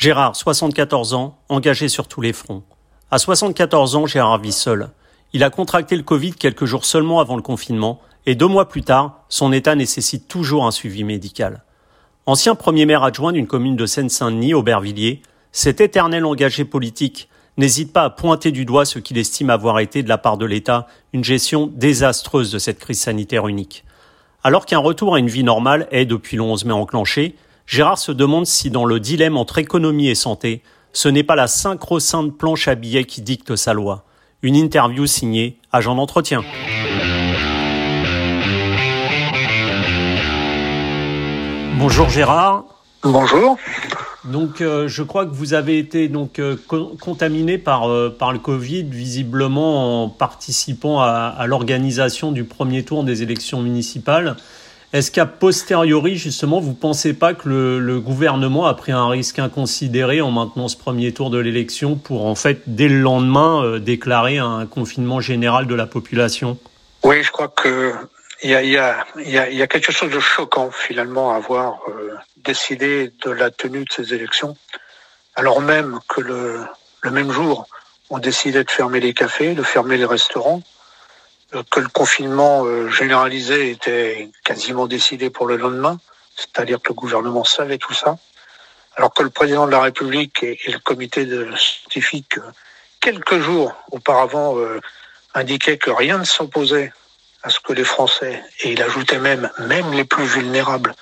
Gérard, 74 ans, engagé sur tous les fronts. À 74 ans, Gérard vit seul. Il a contracté le Covid quelques jours seulement avant le confinement et deux mois plus tard, son état nécessite toujours un suivi médical. Ancien premier maire adjoint d'une commune de Seine-Saint-Denis, Aubervilliers, cet éternel engagé politique n'hésite pas à pointer du doigt ce qu'il estime avoir été de la part de l'État une gestion désastreuse de cette crise sanitaire unique. Alors qu'un retour à une vie normale est depuis le 11 mai enclenché, Gérard se demande si dans le dilemme entre économie et santé, ce n'est pas la synchro-sainte planche à billets qui dicte sa loi. Une interview signée Agent d'entretien. Bonjour Gérard. Bonjour. Donc, euh, je crois que vous avez été donc euh, contaminé par euh, par le Covid, visiblement en participant à, à l'organisation du premier tour des élections municipales. Est-ce qu'à posteriori, justement, vous pensez pas que le, gouvernement a pris un risque inconsidéré en maintenant ce premier tour de l'élection pour, en fait, dès le lendemain, déclarer un confinement général de la population? Oui, je crois que il y a, quelque chose de choquant finalement à voir décidé de la tenue de ces élections, alors même que le, même jour, on décidait de fermer les cafés, de fermer les restaurants, euh, que le confinement euh, généralisé était quasiment décidé pour le lendemain, c'est-à-dire que le gouvernement savait tout ça, alors que le président de la République et, le comité de scientifique, euh, quelques jours auparavant, euh, indiquaient que rien ne s'opposait à ce que les Français, et il ajoutait même, même les plus vulnérables,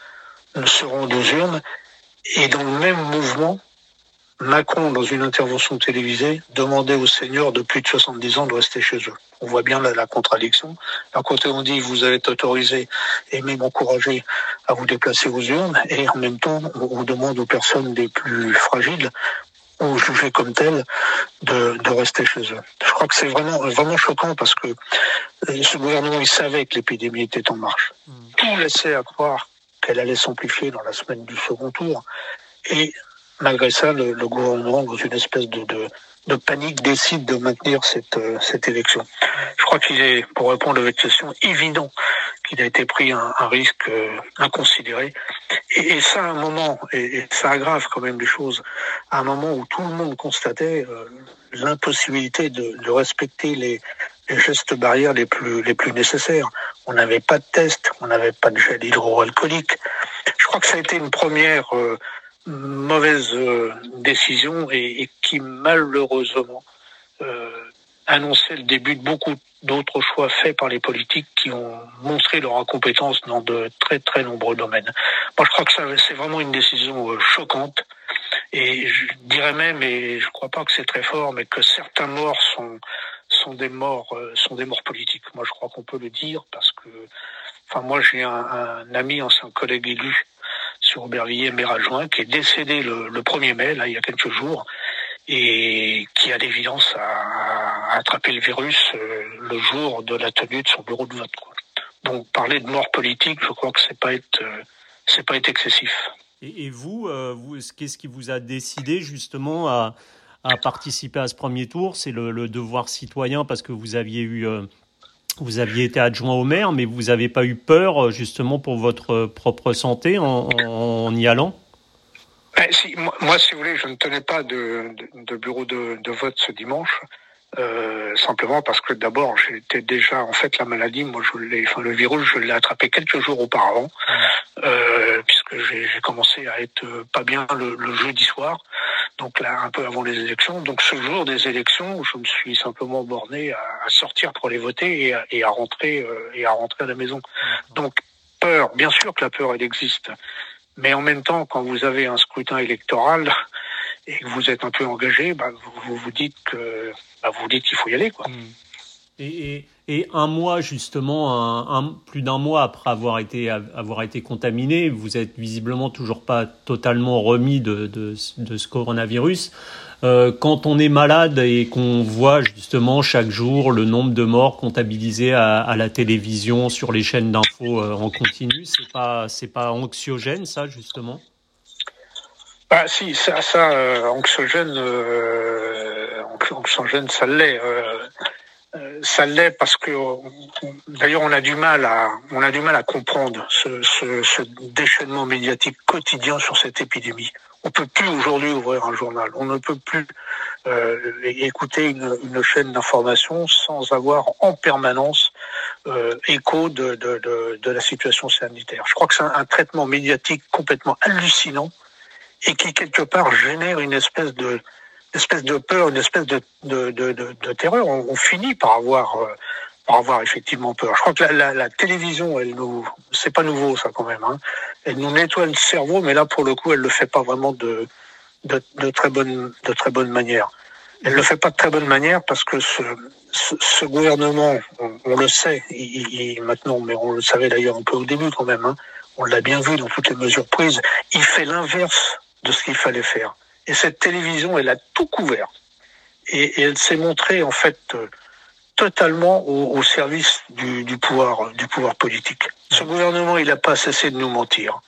seront deux urnes. Et dans le même mouvement, Macron, dans une intervention télévisée, demandait aux seniors de plus de 70 ans de rester chez eux. On voit bien la, la contradiction. D'un côté, on dit vous allez être autorisé et même encouragé à vous déplacer aux urnes, et en même temps, on, demande aux personnes les plus fragiles ou jugées comme telles de, de rester chez eux. Je crois que c'est vraiment vraiment choquant parce que euh, ce gouvernement il savait que l'épidémie était en marche. Mmh. Tout laissait à croire qu'elle allait s'amplifier dans la semaine du second tour. Et malgré ça, le, le gouvernement, dans une espèce de, de, de, panique, décide de maintenir cette, euh, cette élection. Je crois qu'il est, pour répondre à votre question, évident qu'il a été pris un, un risque euh, inconsidéré. Et, et, ça, à un moment, et, et, ça aggrave quand même les choses, à un moment où tout le monde constatait euh, l'impossibilité de, de respecter les, les gestes barrières les plus, les plus nécessaires. On n'avait pas de test, on n'avait pas de gel hydroalcoolique. Je crois que ça a été une première euh, mauvaise euh, décision et, et, qui malheureusement euh, annonçait le début de beaucoup d'autres choix faits par les politiques qui ont montré leur incompétence dans de très très nombreux domaines. Moi, je crois que ça, c'est vraiment une décision euh, choquante. Et je dirais même, et je crois pas que c'est très fort, mais que certains morts sont sont des morts, sont des morts politiques. Moi, je crois qu'on peut le dire parce que, enfin, moi, j'ai un, un, ami, ancien collègue élu sur Aubervilliers, maire adjoint, qui est décédé le, le 1er mai, là, il y a quelques jours, et qui a l'évidence à, à, attraper le virus euh, le jour de la tenue de son bureau de vote. Donc, parler de mort politique, je crois que c'est pas euh, pas être excessif. Et, vous, euh, qu'est-ce qui vous a décidé justement à à participer à ce premier tour? C'est le, devoir citoyen parce que vous aviez eu, euh, vous aviez été adjoint au maire, mais vous n'avez pas eu peur euh, justement pour votre propre santé en, en, en y allant? Ben, si, moi, moi, si vous voulez, je ne tenais pas de, de, de bureau de, de, vote ce dimanche. Euh, simplement parce que d'abord j'étais déjà en fait la maladie moi je l'ai enfin le virus je l'ai attrapé quelques jours auparavant euh, puisque j'ai commencé à être pas bien le, le jeudi soir donc là un peu avant les élections. Donc ce jour des élections, je me suis simplement borné à, à sortir pour les voter et à, et à rentrer euh, et à rentrer à la maison. Donc peur, bien sûr que la peur elle existe, mais en même temps quand vous avez un scrutin électoral et que vous êtes un peu engagé, bah, vous, vous dites que bah, vous dites qu'il faut y aller quoi. Mmh. Et, un mois justement, plus d'un mois après avoir été contaminé, vous êtes visiblement toujours pas totalement remis de, ce coronavirus. Euh, quand on est malade et qu'on voit justement chaque jour le nombre de morts comptabilisés à, la télévision sur les chaînes d'infos euh, en continu, c'est pas pas anxiogène ça justement? Ah si, ça, ça euh, anxiogène, anxiogène, ça l'est. Euh, euh, ça l'est parce que d'ailleurs on a du mal à on a du mal à comprendre ce, ce, ce déchaînement médiatique quotidien sur cette épidémie. On peut plus aujourd'hui ouvrir un journal. On ne peut plus euh, écouter une, une chaîne d'information sans avoir en permanence euh, écho de, de, de, de, la situation sanitaire. Je crois que c'est un, un, traitement médiatique complètement hallucinant et qui quelque part génère une espèce de espèce de peur, une espèce de, de, de, terreur. On, finit par avoir euh, par avoir effectivement peur. Je crois que la, télévision, elle nous, c'est pas nouveau ça quand même. Hein. Elle nous nettoie le cerveau, mais là pour le coup, elle le fait pas vraiment de de, très bonne de très bonne manière. Elle le fait pas de très bonne manière parce que ce, ce, gouvernement, on, le sait, il, maintenant, mais on le savait d'ailleurs un peu au début quand même. Hein, on l'a bien vu dans toutes les mesures prises. Il fait l'inverse de ce qu'il fallait faire. Et cette télévision, elle a tout couvert. Et, et elle s'est montrée en fait euh, totalement au, au service du, du, pouvoir, du pouvoir politique. Ce gouvernement, il n'a pas cessé de nous mentir.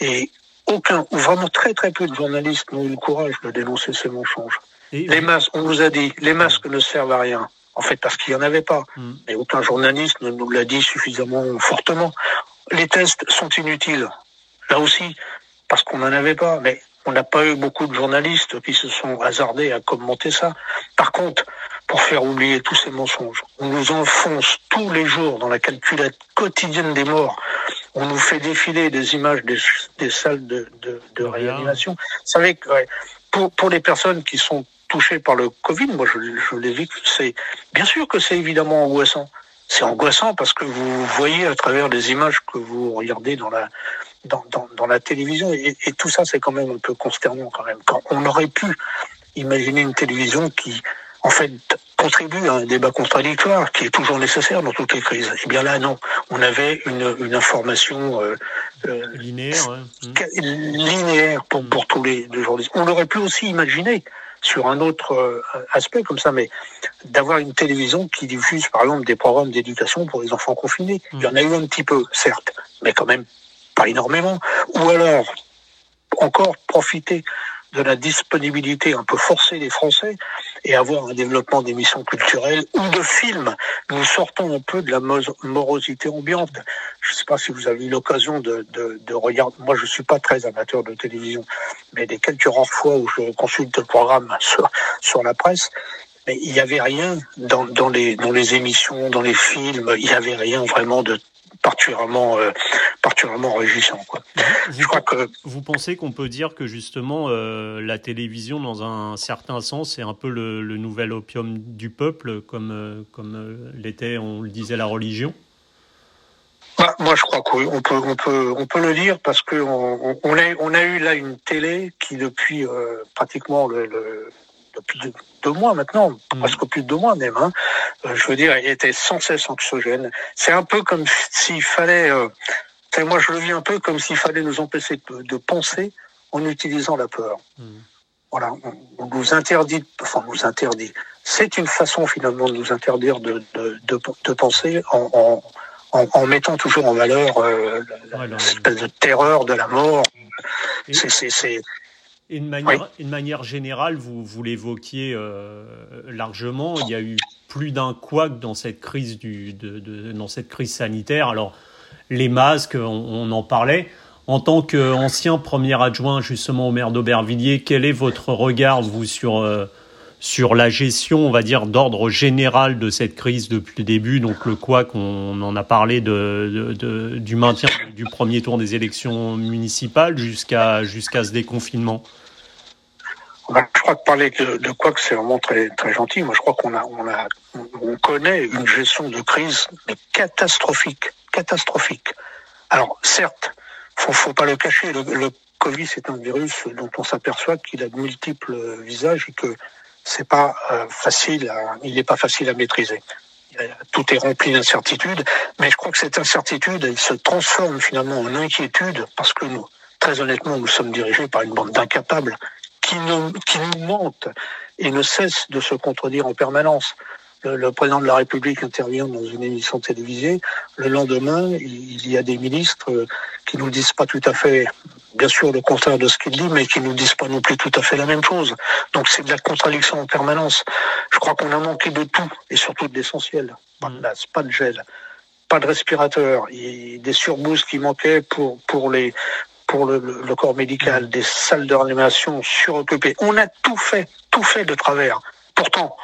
Et aucun, ou vraiment très très peu de journalistes n'ont eu le courage de dénoncer ces mensonges. Et les masques, on nous a dit, les masques ne servent à rien. En fait, parce qu'il n'y en avait pas. Mm. Et aucun journaliste ne nous l'a dit suffisamment fortement. Les tests sont inutiles. Là aussi, parce qu'on n'en avait pas. Mais on n'a pas eu beaucoup de journalistes qui se sont hasardés à commenter ça. Par contre, pour faire oublier tous ces mensonges, on nous enfonce tous les jours dans la calculette quotidienne des morts. On nous fait défiler des images des, des salles de, de, de réanimation. Vous savez que ouais, pour, pour les personnes qui sont touchées par le Covid, moi je, je l'ai vu, c'est bien sûr que c'est évidemment angoissant. C'est angoissant parce que vous voyez à travers les images que vous regardez dans la dans, dans, dans la télévision et, et tout ça c'est quand même un peu consternant quand même. Quand on aurait pu imaginer une télévision qui en fait contribue à un débat contradictoire qui est toujours nécessaire dans toutes les crises. Eh bien là, non. On avait une, une information euh, euh, linéaire, ouais. linéaire pour, pour tous les, journalistes. On l'aurait pu aussi imaginer sur un autre euh, aspect comme ça, mais d'avoir une télévision qui diffuse par exemple des programmes d'éducation pour les enfants confinés. Mmh. Il y en a eu un petit peu, certes, mais quand même pas énormément. Ou alors, encore profiter de la disponibilité un peu forcée des Français et avoir un développement d'émissions culturelles ou de films. Nous sortons un peu de la morosité ambiante. Je ne sais pas si vous avez eu l'occasion de, de, de, regarder. Moi, je suis pas très amateur de télévision, mais des quelques rares fois où je consulte le programme sur, sur la presse, mais il n'y avait rien dans, dans, les, dans les émissions, dans les films, il n'y avait rien vraiment de particulièrement, euh, particulièrement réjouissant. Quoi. Vous, Je crois que vous pensez qu'on peut dire que justement euh, la télévision, dans un certain sens, est un peu le, le nouvel opium du peuple, comme euh, comme euh, l'était, on le disait, la religion? Bah, moi, je crois qu'on peut, on peut, on peut le dire parce que on, on, a, on a eu là une télé qui depuis euh, pratiquement le, le depuis deux, deux, mois maintenant, mmh. presque plus de deux mois même. Hein, euh, je veux dire, il était sans cesse anxiogène. C'est un peu comme s'il fallait, euh, moi je le vis un peu comme s'il fallait nous empêcher de, de, penser en utilisant la peur. Mmh. Voilà, on, on, nous interdit, enfin on nous interdit. C'est une façon finalement de nous interdire de, de, de, de penser en, en en, en, mettant toujours en valeur euh, ouais, l'espèce de terreur de la mort. C'est une manière, oui. une manière générale, vous, vous l'évoquiez euh, largement, il y a eu plus d'un couac dans cette crise du, de, de, dans cette crise sanitaire. Alors les masques, on, on en parlait. En tant qu'ancien premier adjoint justement au maire d'Aubervilliers, quel est votre regard vous sur euh, sur la gestion, on va dire, d'ordre général de cette crise depuis le début? Donc le quoi qu'on en a parlé de, de, de, du maintien du premier tour des élections municipales jusqu'à jusqu'à ce déconfinement. Je crois que parler de, quoi que c'est vraiment très très gentil. Moi, je crois qu'on a on a on connaît une gestion de crise catastrophique, catastrophique. Alors certes, faut faut pas le cacher. Le, le Covid, c'est un virus dont on s'aperçoit qu'il a de multiples visages et que c'est pas euh, facile, à, il n'est pas facile à maîtriser. Tout est rempli d'incertitudes, mais je crois que cette incertitude, elle se transforme finalement en inquiétude parce que nous, très honnêtement, nous sommes dirigés par une bande d'incapables qui nous, qui nous mentent et ne cessent de se contredire en permanence. Le, président de la République intervient dans une émission télévisée. Le lendemain, il y a des ministres qui nous disent pas tout à fait bien sûr le contraire de ce qu'il dit, mais qui nous disent pas non plus tout à fait la même chose. Donc c'est de la contradiction en permanence. Je crois qu'on a manqué de tout, et surtout de l'essentiel. Pas de masque, pas de gel, pas de respirateur, des surbouses qui manquaient pour, pour les pour le, le corps médical, des salles de réanimation suroccupées. On a tout fait, tout fait de travers. Pourtant,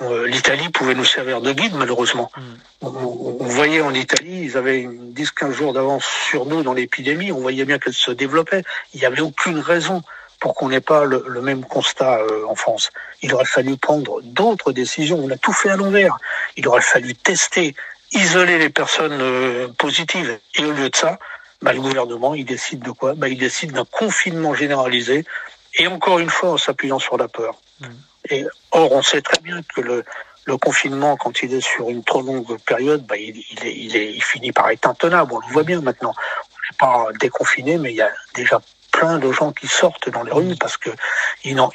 euh, l'Italie pouvait nous servir de guide, malheureusement. Mm. On, on, voyait en Italie, ils avaient 10-15 jours d'avance sur nous dans l'épidémie, on voyait bien qu'elle se développait. Il n'y avait aucune raison pour qu'on n'ait pas le, le, même constat euh, en France. Il aurait fallu prendre d'autres décisions. On a tout fait à l'envers. Il aurait fallu tester, isoler les personnes euh, positives. Et au lieu de ça, bah, le gouvernement, il décide de quoi bah, Il décide d'un confinement généralisé. Et encore une fois, en s'appuyant sur la peur. Mm. Et, or, on sait très bien que le, le confinement, quand il est sur une trop longue période, bah, il, il, est, il, est, il finit par être intenable. On le voit bien maintenant. On n'est pas déconfiné, mais il y a déjà plein de gens qui sortent dans les rues parce que ils n'en,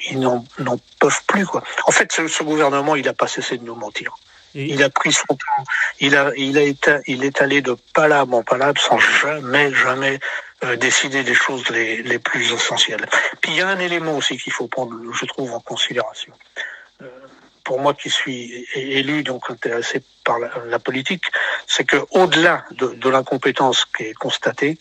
peuvent plus, quoi. En fait, ce, ce gouvernement, il n'a pas cessé de nous mentir. Il a pris son temps. Il a, il a été, il est allé de palabre en palabre sans jamais, jamais euh, décider des choses les, les plus essentielles. Puis il y a un élément aussi qu'il faut prendre, je trouve, en considération. Euh, pour moi qui suis élu, donc intéressé par la, politique, c'est que au-delà de, de l'incompétence qui est constatée,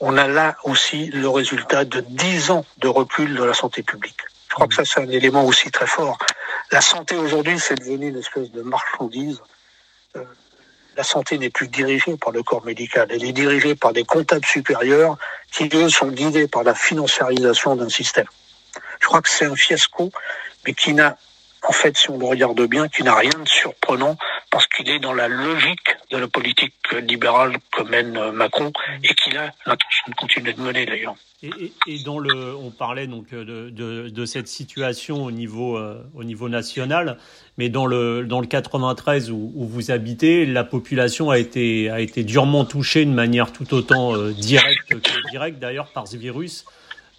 on a là aussi le résultat de dix ans de recul de la santé publique. Je crois que ça, c'est un élément aussi très fort. La santé aujourd'hui, c'est devenu une espèce de marchandise. Euh, la santé n'est plus dirigée par le corps médical, elle est dirigée par des comptables supérieurs qui, eux, sont guidés par la financiarisation d'un système. Je crois que c'est un fiasco, mais qui n'a, en fait, si on le regarde bien, qui n'a rien de surprenant parce qu'il est dans la logique de la politique libérale que mène Macron et qu'il a l'intention de continuer de mener d'ailleurs. Et, et, et, dans le, on parlait donc de, de, de cette situation au niveau, euh, au niveau national, mais dans le, dans le 93 où, où, vous habitez, la population a été, a été durement touchée de manière tout autant euh, directe que directe d'ailleurs par ce virus.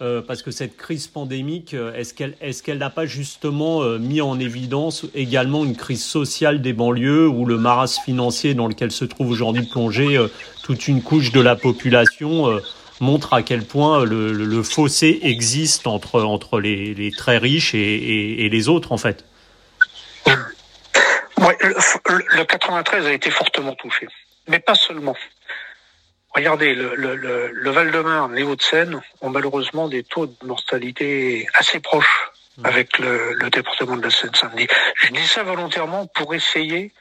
Euh, parce que cette crise pandémique, euh, est-ce qu'elle n'a pas justement euh, mis en évidence également une crise sociale des banlieues ou le marasme financier dans lequel se trouve aujourd'hui plongé euh, toute une couche de la population montre à quel point le, fossé existe entre, les, très riches et, les autres en fait? Ouais, le, le 93 a été fortement touché, mais pas seulement. Regardez, le, le, le, le Val-de-Marne, les Hauts-de-Seine ont malheureusement des taux de mortalité assez proches mmh. avec le, département de la Seine-Saint-Denis. Je dis ça volontairement pour essayer,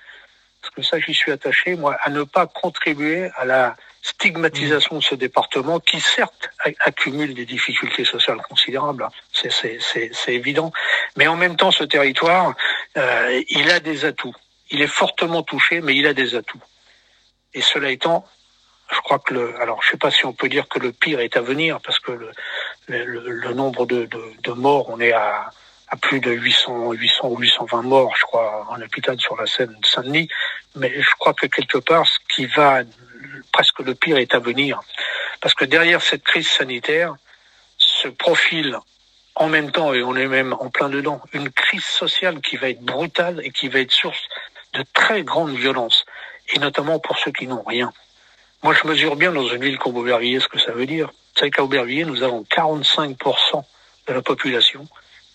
parce que ça j'y suis attaché, moi, à ne pas contribuer à la stigmatisation mmh. de ce département qui certes accumule des difficultés sociales considérables, c'est évident, mais en même temps ce territoire, euh, il a des atouts. Il est fortement touché, mais il a des atouts. Et cela étant, je crois que le, alors je sais pas si on peut dire que le pire est à venir parce que le, le, le nombre de, de, de, morts, on est à, à plus de 800, 800 ou 820 morts, je crois, en hôpital sur la Seine Saint-Denis. Mais je crois que quelque part, ce qui va, presque le pire est à venir. Parce que derrière cette crise sanitaire se profile en même temps, et on est même en plein dedans, une crise sociale qui va être brutale et qui va être source de très grande violence, et notamment pour ceux qui n'ont rien. Moi, je mesure bien dans une ville comme Aubervilliers ce que ça veut dire. Vous savez qu'à Aubervilliers, nous avons 45% de la population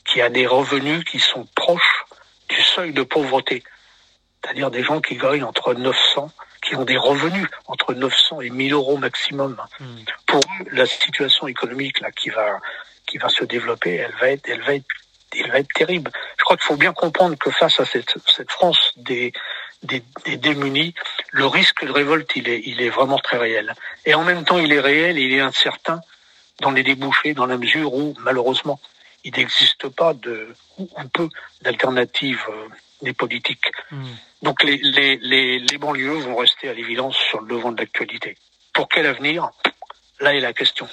qui a des revenus qui sont proches du seuil de pauvreté. C'est-à-dire des gens qui gagnent entre 900, qui ont des revenus entre 900 et 1000 euros maximum. Mmh. Pour eux, la situation économique là qui va qui va se développer, elle va être, elle va être, elle va être terrible. Je crois qu'il faut bien comprendre que face à cette, cette France des des, des, démunis, le risque de révolte, il est, il est vraiment très réel. Et en même temps, il est réel et il est incertain dans les débouchés, dans la mesure où, malheureusement, il n'existe pas de, ou, peu d'alternatives euh, des politiques. Mmh. Donc les, les, les, les banlieues vont rester à l'évidence sur le devant de l'actualité. Pour quel avenir? Là est la question.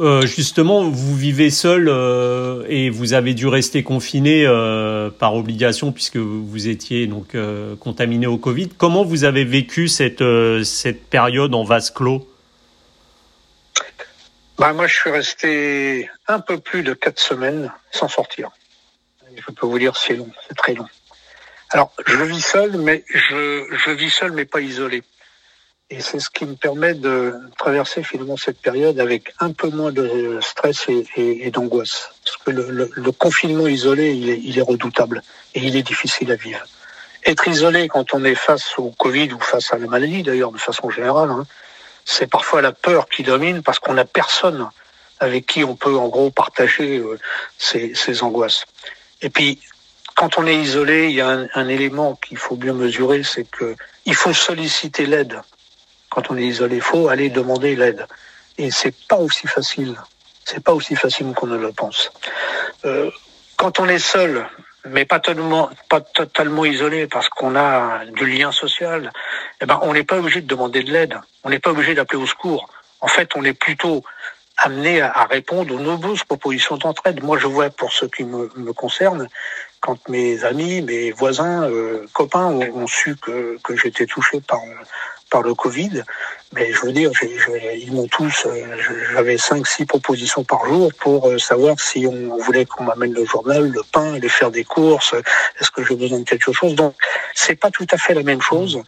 Euh, justement, vous vivez seul euh, et vous avez dû rester confiné euh, par obligation puisque vous étiez donc contaminé au Covid. Comment vous avez vécu cette cette période en vase clos? Bah, moi, je suis resté un peu plus de quatre semaines sans sortir. Je peux vous dire, c'est long, c'est très long. Alors, je vis seul, mais je, je vis seul, mais pas isolé. Et c'est ce qui me permet de traverser finalement cette période avec un peu moins de stress et, d'angoisse. Parce que le, confinement isolé, il est, redoutable et il est difficile à vivre. Être isolé quand on est face au Covid ou face à la maladie, d'ailleurs, de façon générale, hein, c'est parfois la peur qui domine parce qu'on n'a personne avec qui on peut en gros partager euh, ses, ses, angoisses. Et puis, quand on est isolé, il y a un, élément qu'il faut bien mesurer, c'est que il faut solliciter l'aide. Quand on est isolé, il faut aller demander l'aide. Et c'est pas aussi facile. C'est pas aussi facile qu'on ne le pense. Euh, quand on est seul, mais pas totalement, isolé parce qu'on a du lien social, eh ben, on n'est pas obligé de demander de l'aide. On n'est pas obligé d'appeler au secours. En fait, on est plutôt amené à, répondre aux nombreuses propositions d'entraide. Moi, je vois pour ce qui me, me concerne, quand mes amis, mes voisins, euh, copains ont, su que, que j'étais touché par par le Covid, mais je veux dire, ils m'ont tous, euh, j'avais cinq, six propositions par jour pour euh, savoir si on voulait qu'on m'amène le journal, le pain, aller faire des courses, est-ce que j'ai besoin de quelque chose? Donc, c'est pas tout à fait la même chose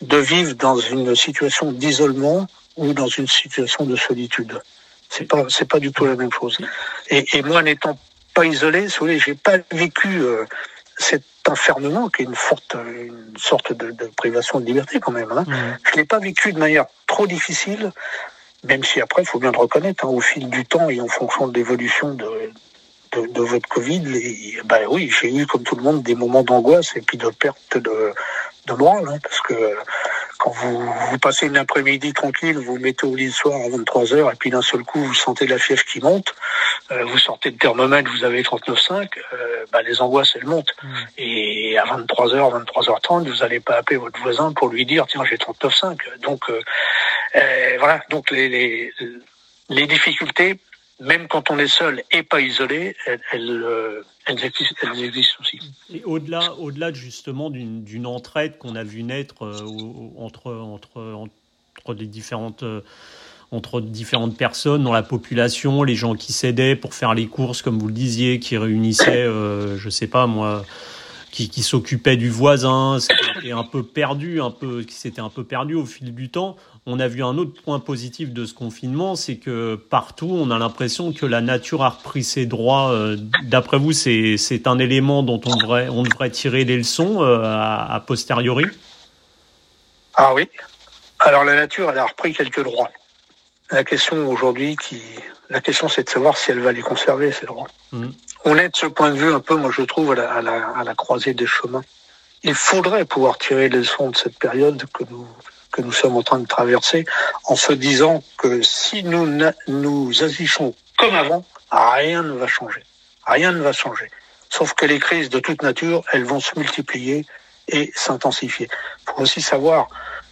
de vivre dans une situation d'isolement ou dans une situation de solitude. C'est pas, c'est pas du tout la même chose. Et, et moi, n'étant pas isolé, si vous voulez, j'ai pas vécu euh, cet enfermement qui est une forte, une sorte de, de privation de liberté quand même. Hein. Mmh. Je l'ai pas vécu de manière trop difficile, même si après, il faut bien le reconnaître, hein, au fil du temps et en fonction de l'évolution de, de, de, votre Covid, et, ben oui, j'ai eu comme tout le monde des moments d'angoisse et puis de perte de, de morale, hein, parce que quand vous, vous passez une après-midi tranquille, vous, vous mettez au lit le soir à 23 heures et puis d'un seul coup vous sentez la fièvre qui monte, euh, vous sortez de thermomètre, vous avez 39,5, euh, bah, les angoisses elles montent. Mmh. Et à 23h, 23h30, vous n'allez pas appeler votre voisin pour lui dire tiens j'ai 39,5. Donc euh, euh, voilà, donc les, les, les difficultés même quand on est seul et pas isolé, elles, elles, elles, existent, aussi. Et au-delà, au-delà justement d'une entraide qu'on a vu naître euh, entre, entre, entre les différentes euh, entre différentes personnes dans la population, les gens qui s'aidaient pour faire les courses, comme vous le disiez, qui réunissaient, euh, je sais pas moi, qui, qui s'occupait du voisin, qui était un peu perdu, un peu, qui s'était un peu perdu au fil du temps. On a vu un autre point positif de ce confinement, c'est que partout, on a l'impression que la nature a repris ses droits. Euh, d'après vous, c'est, c'est un élément dont on devrait, on devrait tirer des leçons euh, à, à posteriori? Ah oui. Alors la nature, elle a repris quelques droits. La question aujourd'hui, qui, la question, c'est de savoir si elle va les conserver ces droits. Mmh on est de ce point de vue un peu, moi je trouve, à la, à la, à la croisée des chemins. Il faudrait pouvoir tirer les leçons de cette période que nous, que nous sommes en train de traverser en se disant que si nous, nous agissons comme avant, rien ne va changer. Rien ne va changer. Sauf que les crises de toute nature, elles vont se multiplier et s'intensifier. Il faut aussi savoir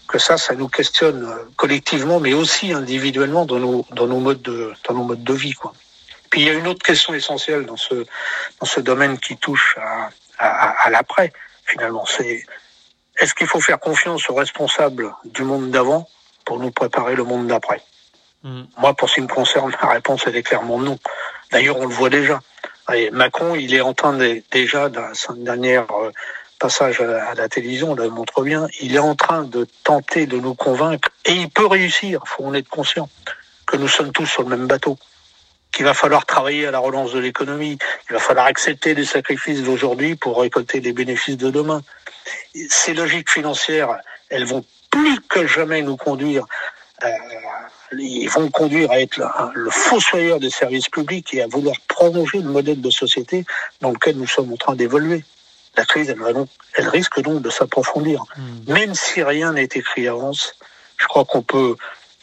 que ça, ça nous questionne collectivement, mais aussi individuellement dans nos, dans nos modes de, dans nos modes de vie. Puis il y a une autre question essentielle dans ce, dans ce domaine qui touche à, à, à l'après, finalement. C'est est-ce qu'il faut faire confiance aux responsables du monde d'avant pour nous préparer le monde d'après mmh. Moi, pour ce qui me concerne, la réponse est clairement non. D'ailleurs, on le voit déjà. Et Macron, il est en train de, déjà, dans son dernier euh, passage à la télévision, on le montre bien, il est en train de tenter de nous convaincre, et il peut réussir, faut en être conscient, que nous sommes tous sur le même bateau qu'il va falloir travailler à la relance de l'économie, il va falloir accepter les sacrifices d'aujourd'hui pour récolter les bénéfices de demain. Ces logiques financières, elles vont plus que jamais nous conduire, euh, ils vont conduire à être le, le fossoyeur des services publics et à vouloir prolonger le modèle de société dans lequel nous sommes en train d'évoluer. La crise, elle, va donc, elle risque donc de s'approfondir. Mmh. Même si rien n'est écrit avance, je crois qu'on peut,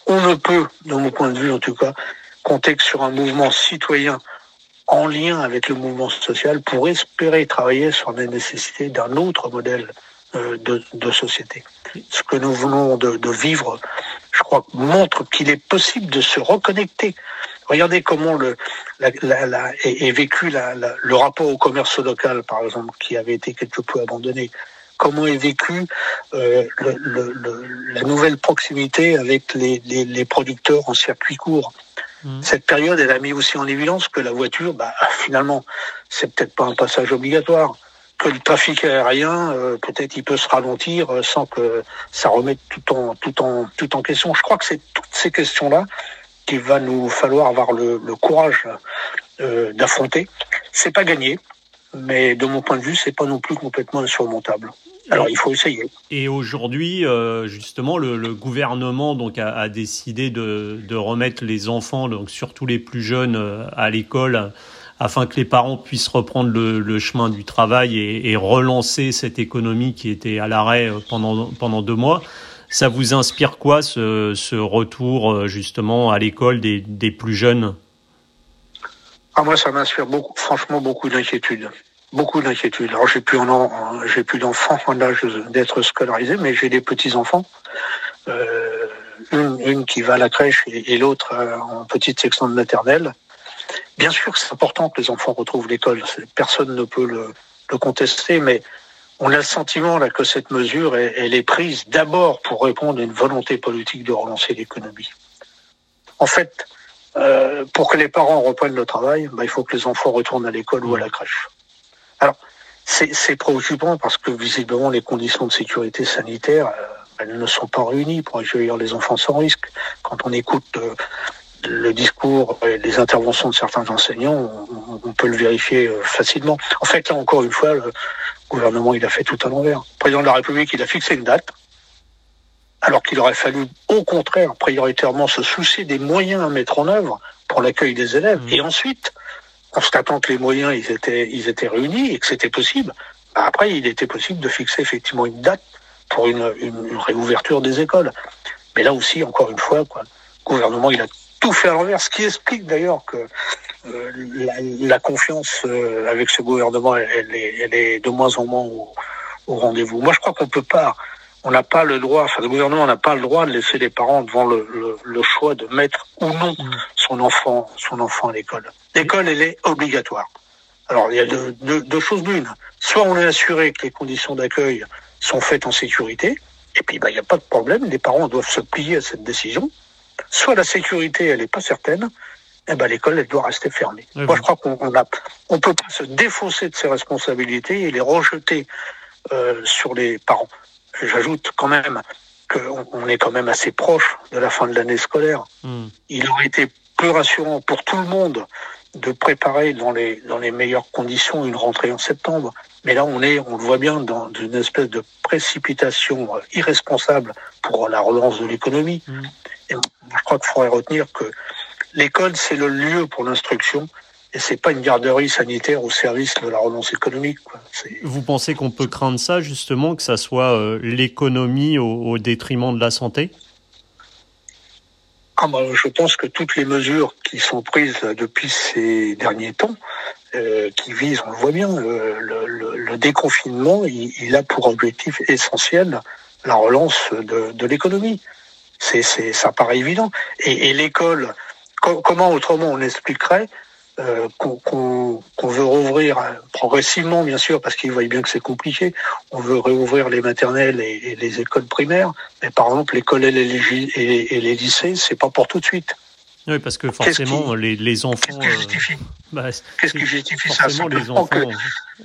on ne peut, de mon point de vue en tout cas, compter sur un mouvement citoyen en lien avec le mouvement social pour espérer travailler sur la nécessité d'un autre modèle euh, de, de, société. Ce que nous voulons de, de vivre, je crois, montre qu'il est possible de se reconnecter. Regardez comment le, la, la, est, est, vécu le rapport au commerce local, par exemple, qui avait été quelque peu abandonné. Comment est vécu euh, le, le, la nouvelle proximité avec les, les, les producteurs en circuit court Mmh. Cette période, elle a mis aussi en évidence que la voiture, bah, finalement, c'est peut-être pas un passage obligatoire. Que le trafic aérien, euh, peut-être, il peut se ralentir euh, sans que ça remette tout en, tout en, tout en question. Je crois que c'est toutes ces questions-là qu'il va nous falloir avoir le, le courage euh, d'affronter. C'est pas gagné, mais de mon point de vue, c'est pas non plus complètement insurmontable. Alors il faut essayer. Et aujourd'hui, euh, justement, le, le, gouvernement donc a, a décidé de, de, remettre les enfants, donc surtout les plus jeunes, euh, à l'école, afin que les parents puissent reprendre le, le chemin du travail et, et, relancer cette économie qui était à l'arrêt euh, pendant pendant deux mois. Ça vous inspire quoi ce, ce retour justement à l'école des, des plus jeunes? Ah, moi, ça m'inspire beaucoup, franchement, beaucoup d'inquiétude beaucoup d'inquiétudes. Alors j'ai plus j'ai plus d'enfants en âge d'être scolarisés, mais j'ai des petits enfants. Euh, une, qui va à la crèche et, l'autre euh, en petite section de maternelle. Bien sûr, c'est important que les enfants retrouvent l'école. Personne ne peut le, contester, mais on a le sentiment là que cette mesure, elle, elle est prise d'abord pour répondre à une volonté politique de relancer l'économie. En fait, euh, pour que les parents reprennent le travail, bah, il faut que les enfants retournent à l'école ou à la crèche. Alors, c'est préoccupant parce que visiblement les conditions de sécurité sanitaire, euh, elles ne sont pas réunies pour accueillir les enfants sans risque. Quand on écoute euh, le discours et les interventions de certains enseignants, on, on, peut le vérifier euh, facilement. En fait, là encore une fois, le gouvernement il a fait tout à l'envers. Le président de la République il a fixé une date, alors qu'il aurait fallu au contraire prioritairement se soucier des moyens à mettre en œuvre pour l'accueil des élèves, mmh. et ensuite constatant que les moyens ils étaient, ils étaient réunis et que c'était possible, bah, après il était possible de fixer effectivement une date pour une, réouverture des écoles. Mais là aussi, encore une fois, quoi, le gouvernement il a tout fait à l'envers, ce qui explique d'ailleurs que euh, la, confiance euh, avec ce gouvernement, elle, est, elle, est, de moins en moins au, au rendez-vous. Moi, je crois qu'on peut pas, on n'a pas le droit, enfin le gouvernement n'a pas le droit de laisser les parents devant le, le, le choix de mettre ou non son enfant, son enfant à l'école. L'école, elle est obligatoire. Alors, il y a deux, deux, deux choses l'une. Soit on est assuré que les conditions d'accueil sont faites en sécurité, et puis bah, il n'y a pas de problème, les parents doivent se plier à cette décision. Soit la sécurité, elle n'est pas certaine, et ben l'école, elle doit rester fermée. Oui, Moi, je crois qu'on on on peut pas se défausser de ses responsabilités et les rejeter euh, sur les parents. J'ajoute quand même qu'on on est quand même assez proche de la fin de l'année scolaire. Mm. Il aurait été plus rassurant pour tout le monde de préparer dans les, dans les meilleures conditions une rentrée en septembre. Mais là, on est, on le voit bien, dans une espèce de précipitation irresponsable pour la relance de l'économie. Mmh. Et je crois qu'il faudrait retenir que l'école, c'est le lieu pour l'instruction et c'est pas une garderie sanitaire au service de la relance économique. Quoi. Vous pensez qu'on peut craindre ça, justement, que ça soit euh, l'économie au, au détriment de la santé? Ah bah, je pense que toutes les mesures qui sont prises depuis ces derniers temps, euh, qui visent, on le voit bien, le, le, le, déconfinement, il, il, a pour objectif essentiel la relance de, de l'économie. C'est, c'est, ça paraît évident. Et, et l'école, co comment autrement on expliquerait euh, qu'on qu veut rouvrir progressivement, bien sûr, parce qu'ils voient bien que c'est compliqué. On veut réouvrir les maternelles et, et, les écoles primaires, mais par exemple l'école et, et, et les, lycées, c'est pas pour tout de suite. Oui, parce que forcément, qui, les, les, enfants. Qu'est-ce qui justifie, euh, bah, qu qui justifie ça? les enfants que,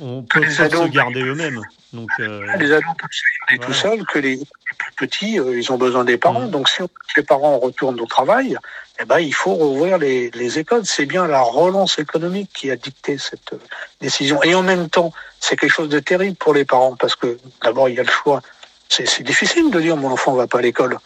on peut se garder eux-mêmes. Donc, euh, les ados peuvent se garder voilà. tout seuls, que les plus petits, euh, ils ont besoin des parents. Mmh. Donc, si les parents retournent au travail, eh ben, il faut rouvrir les, les écoles. C'est bien la relance économique qui a dicté cette décision. Et en même temps, c'est quelque chose de terrible pour les parents parce que d'abord, il y a le choix. C'est difficile de dire mon enfant va pas à l'école.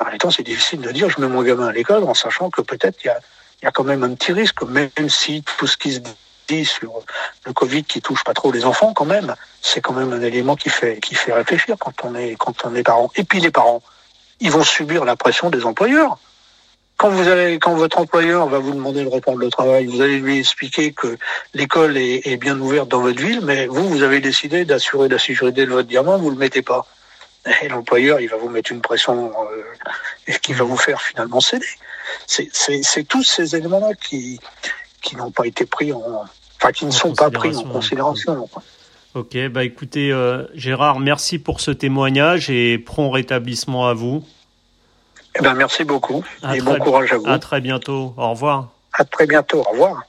En même temps, c'est difficile de dire je mets mon gamin à l'école en sachant que peut-être il y a, y a quand même un petit risque, même si tout ce qui se dit sur le Covid qui touche pas trop les enfants quand même, c'est quand même un élément qui fait, qui fait réfléchir quand on est, quand on est parent. Et puis les parents, ils vont subir la pression des employeurs. Quand vous allez, quand votre employeur va vous demander de reprendre le travail, vous allez lui expliquer que l'école est, est, bien ouverte dans votre ville, mais vous, vous avez décidé d'assurer la sécurité de votre diamant, vous le mettez pas. Et l'employeur, il va vous mettre une pression euh, qui va vous faire finalement céder. C'est tous ces éléments-là qui, qui n'ont pas été pris en, enfin, qui ne sont pas pris en considération. Ok, bah écoutez, euh, Gérard, merci pour ce témoignage et prompt rétablissement à vous. Eh ben, merci beaucoup à et bon courage à vous. À très bientôt. Au revoir. À très bientôt. Au revoir.